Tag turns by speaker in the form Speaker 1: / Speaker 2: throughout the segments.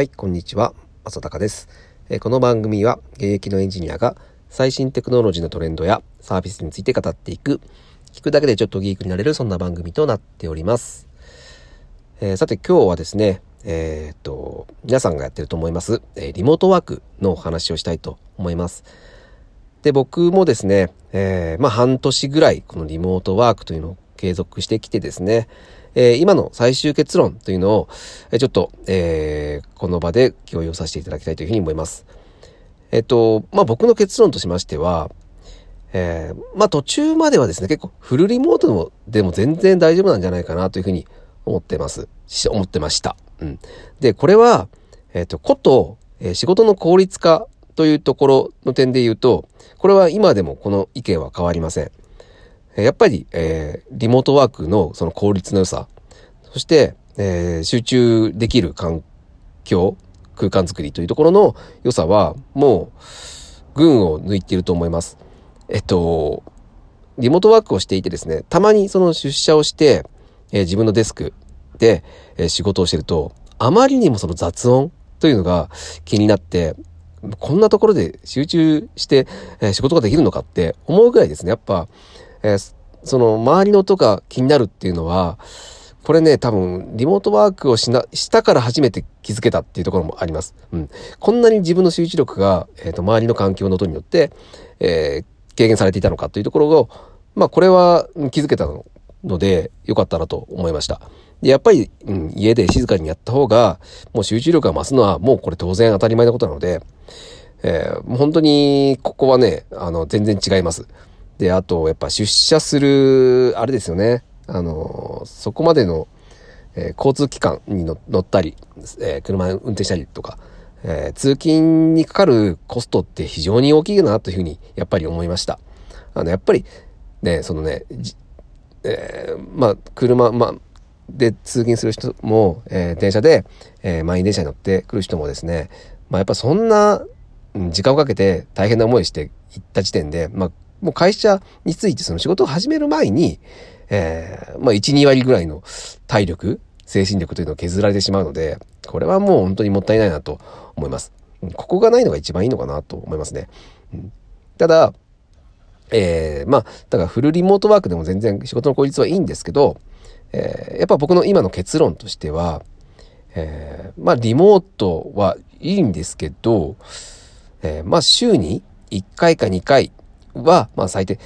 Speaker 1: はい、こんにちは。浅高です。え、この番組は現役のエンジニアが最新テクノロジーのトレンドやサービスについて語っていく、聞くだけでちょっとギークになれるそんな番組となっております。えー、さて今日はですね、えー、っと、皆さんがやってると思います、え、リモートワークのお話をしたいと思います。で、僕もですね、え、まあ半年ぐらいこのリモートワークというのを継続してきてですね、えー、今の最終結論というのを、えちょっと、えー、この場で共有させていただきたいというふうに思います。えっと、まあ、僕の結論としましては、えー、まあ、途中まではですね、結構フルリモートもでも全然大丈夫なんじゃないかなというふうに思ってます。思ってました。うん。で、これは、えっ、と、こと、えー、仕事の効率化というところの点で言うと、これは今でもこの意見は変わりません。やっぱり、えー、リモートワークのその効率の良さ、そして、えー、集中できる環境、空間づくりというところの良さは、もう、群を抜いていると思います。えっと、リモートワークをしていてですね、たまにその出社をして、えー、自分のデスクで、えー、仕事をしてると、あまりにもその雑音というのが気になって、こんなところで集中して、えー、仕事ができるのかって思うぐらいですね。やっぱ、えー、その周りの音が気になるっていうのは、これね、多分、リモートワークをしな、したから初めて気づけたっていうところもあります。うん。こんなに自分の集中力が、えっ、ー、と、周りの環境の音によって、えー、軽減されていたのかというところを、まあ、これは気づけたので、よかったなと思いました。で、やっぱり、うん、家で静かにやった方が、もう集中力が増すのは、もうこれ当然当たり前のことなので、えー、本当に、ここはね、あの、全然違います。で、あと、やっぱ出社する、あれですよね。あの、そこまでの、えー、交通機関に乗ったり、えー、車運転したりとか、えー、通勤にかかるコストって非常に大きいなというふうに、やっぱり思いました。あの、やっぱり、ね、そのね、えまあ、車、まあ、で通勤する人も、え電車で、え満員電車に乗ってくる人もですね、まあ、やっぱそんな、時間をかけて大変な思いして行った時点で、まあ、もう会社についてその仕事を始める前に、えー、まあ1、2割ぐらいの体力、精神力というのを削られてしまうので、これはもう本当にもったいないなと思います。ここがないのが一番いいのかなと思いますね。ただ、えー、まあ、だからフルリモートワークでも全然仕事の効率はいいんですけど、えー、やっぱ僕の今の結論としては、えー、まあ、リモートはいいんですけど、えー、まあ、週に1回か2回は、まあ最低。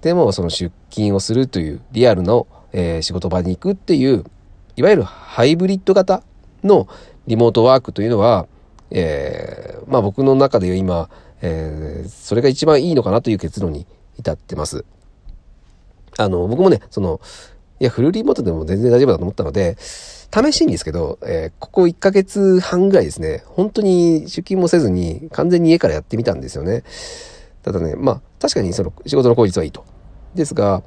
Speaker 1: でもその出勤をするというリアルの、えー、仕事場に行くっていう、いわゆるハイブリッド型のリモートワークというのは、えー、まあ僕の中で今、えー、それが一番いいのかなという結論に至ってます。あの、僕もね、その、いや、フルリモートでも全然大丈夫だと思ったので、試しにですけど、えー、ここ1ヶ月半ぐらいですね、本当に出勤もせずに完全に家からやってみたんですよね。ただね、まあ、確かにその仕事の効率はいいと。ですが、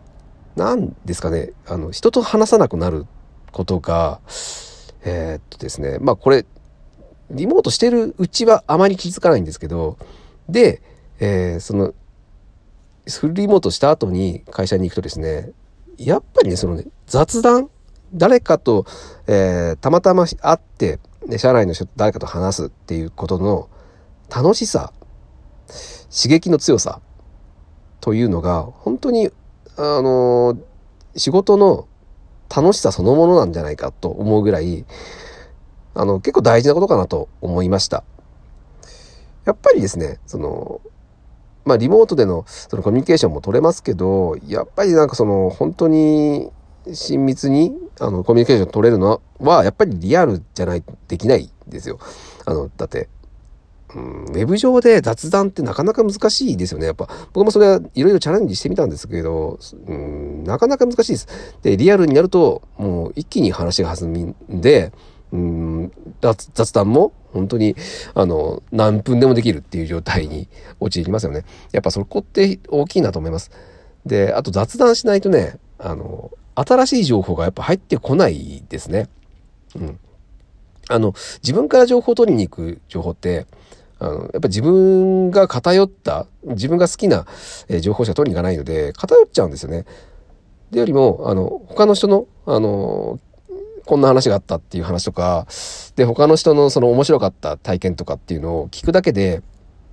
Speaker 1: 何ですかね、あの、人と話さなくなることが、えー、っとですね、まあこれ、リモートしてるうちはあまり気づかないんですけど、で、えー、その、フルリモートした後に会社に行くとですね、やっぱりね、そのね、雑談誰かと、えー、たまたま会って、ね、社内の人と誰かと話すっていうことの楽しさ、刺激の強さというのが本当にあの仕事の楽しさそのものなんじゃないかと思うぐらいあの結構大事なことかなと思いました。やっぱりですねそのまあリモートでのそのコミュニケーションも取れますけどやっぱりなんかその本当に親密にあのコミュニケーション取れるのはやっぱりリアルじゃないできないですよ。あのだってウェブ上で雑談ってなかなか難しいですよね。やっぱ、僕もそれはいろいろチャレンジしてみたんですけど、なかなか難しいです。で、リアルになると、もう一気に話が弾みんで、うん、雑談も本当に、あの、何分でもできるっていう状態に陥りますよね。やっぱそこって大きいなと思います。で、あと雑談しないとね、あの、新しい情報がやっぱ入ってこないですね。うん。あの、自分から情報を取りに行く情報って、あの、やっぱ自分が偏った、自分が好きな、え情報しか取りに行かないので、偏っちゃうんですよね。でよりも、あの、他の人の、あの、こんな話があったっていう話とか、で、他の人のその面白かった体験とかっていうのを聞くだけで、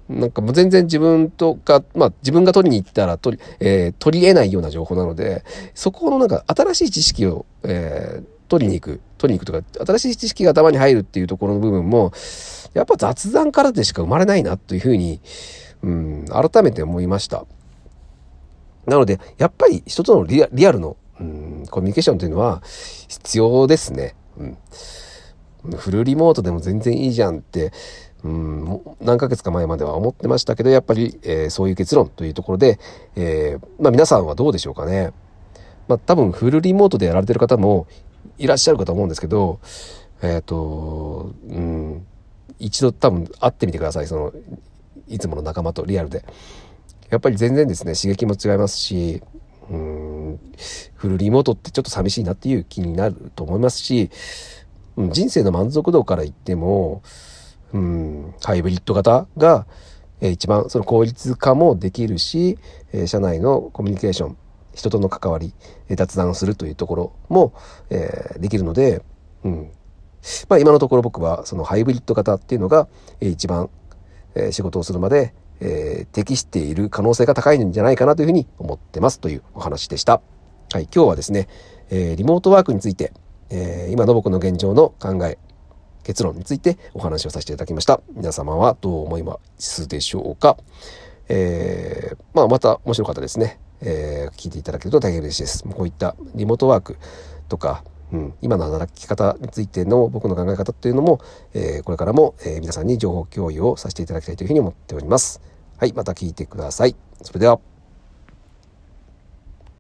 Speaker 1: なんかもう全然自分とか、まあ自分が取りに行ったら取り、えー、取り得ないような情報なので、そこのなんか新しい知識を、えー、取りに行く、取りに行くとか、新しい知識が頭に入るっていうところの部分も、やっぱ雑談からでしか生まれないなというふうに、うん、改めて思いました。なので、やっぱり人とのリアルの、うん、コミュニケーションというのは必要ですね。うん。フルリモートでも全然いいじゃんって、うん、何ヶ月か前までは思ってましたけど、やっぱり、えー、そういう結論というところで、えー、まあ皆さんはどうでしょうかね。まあ多分フルリモートでやられてる方もいらっしゃるかと思うんですけど、えっ、ー、と、うん、一度多分会ってみてください。その、いつもの仲間とリアルで。やっぱり全然ですね、刺激も違いますし、うん、フルリモートってちょっと寂しいなっていう気になると思いますし、うん、人生の満足度から言っても、うん、ハイブリッド型が、えー、一番その効率化もできるし、えー、社内のコミュニケーション、人との関わり、雑談するというところも、えー、できるので、うん。まあ今のところ僕はそのハイブリッド型っていうのが、えー、一番、えー、仕事をするまで、えー、適している可能性が高いんじゃないかなというふうに思ってますというお話でした。はい、今日はですね、えー、リモートワークについて、えー、今の僕の現状の考え、結論についてお話をさせていただきました。皆様はどう思いますでしょうか？えー、まあまた面白かったですね。えー、聞いていただけると大変嬉しいです。こういったリモートワークとか、うん、今の働き方についての僕の考え方というのも、えー、これからも、えー、皆さんに情報共有をさせていただきたいというふうに思っております。はい、また聞いてください。それでは。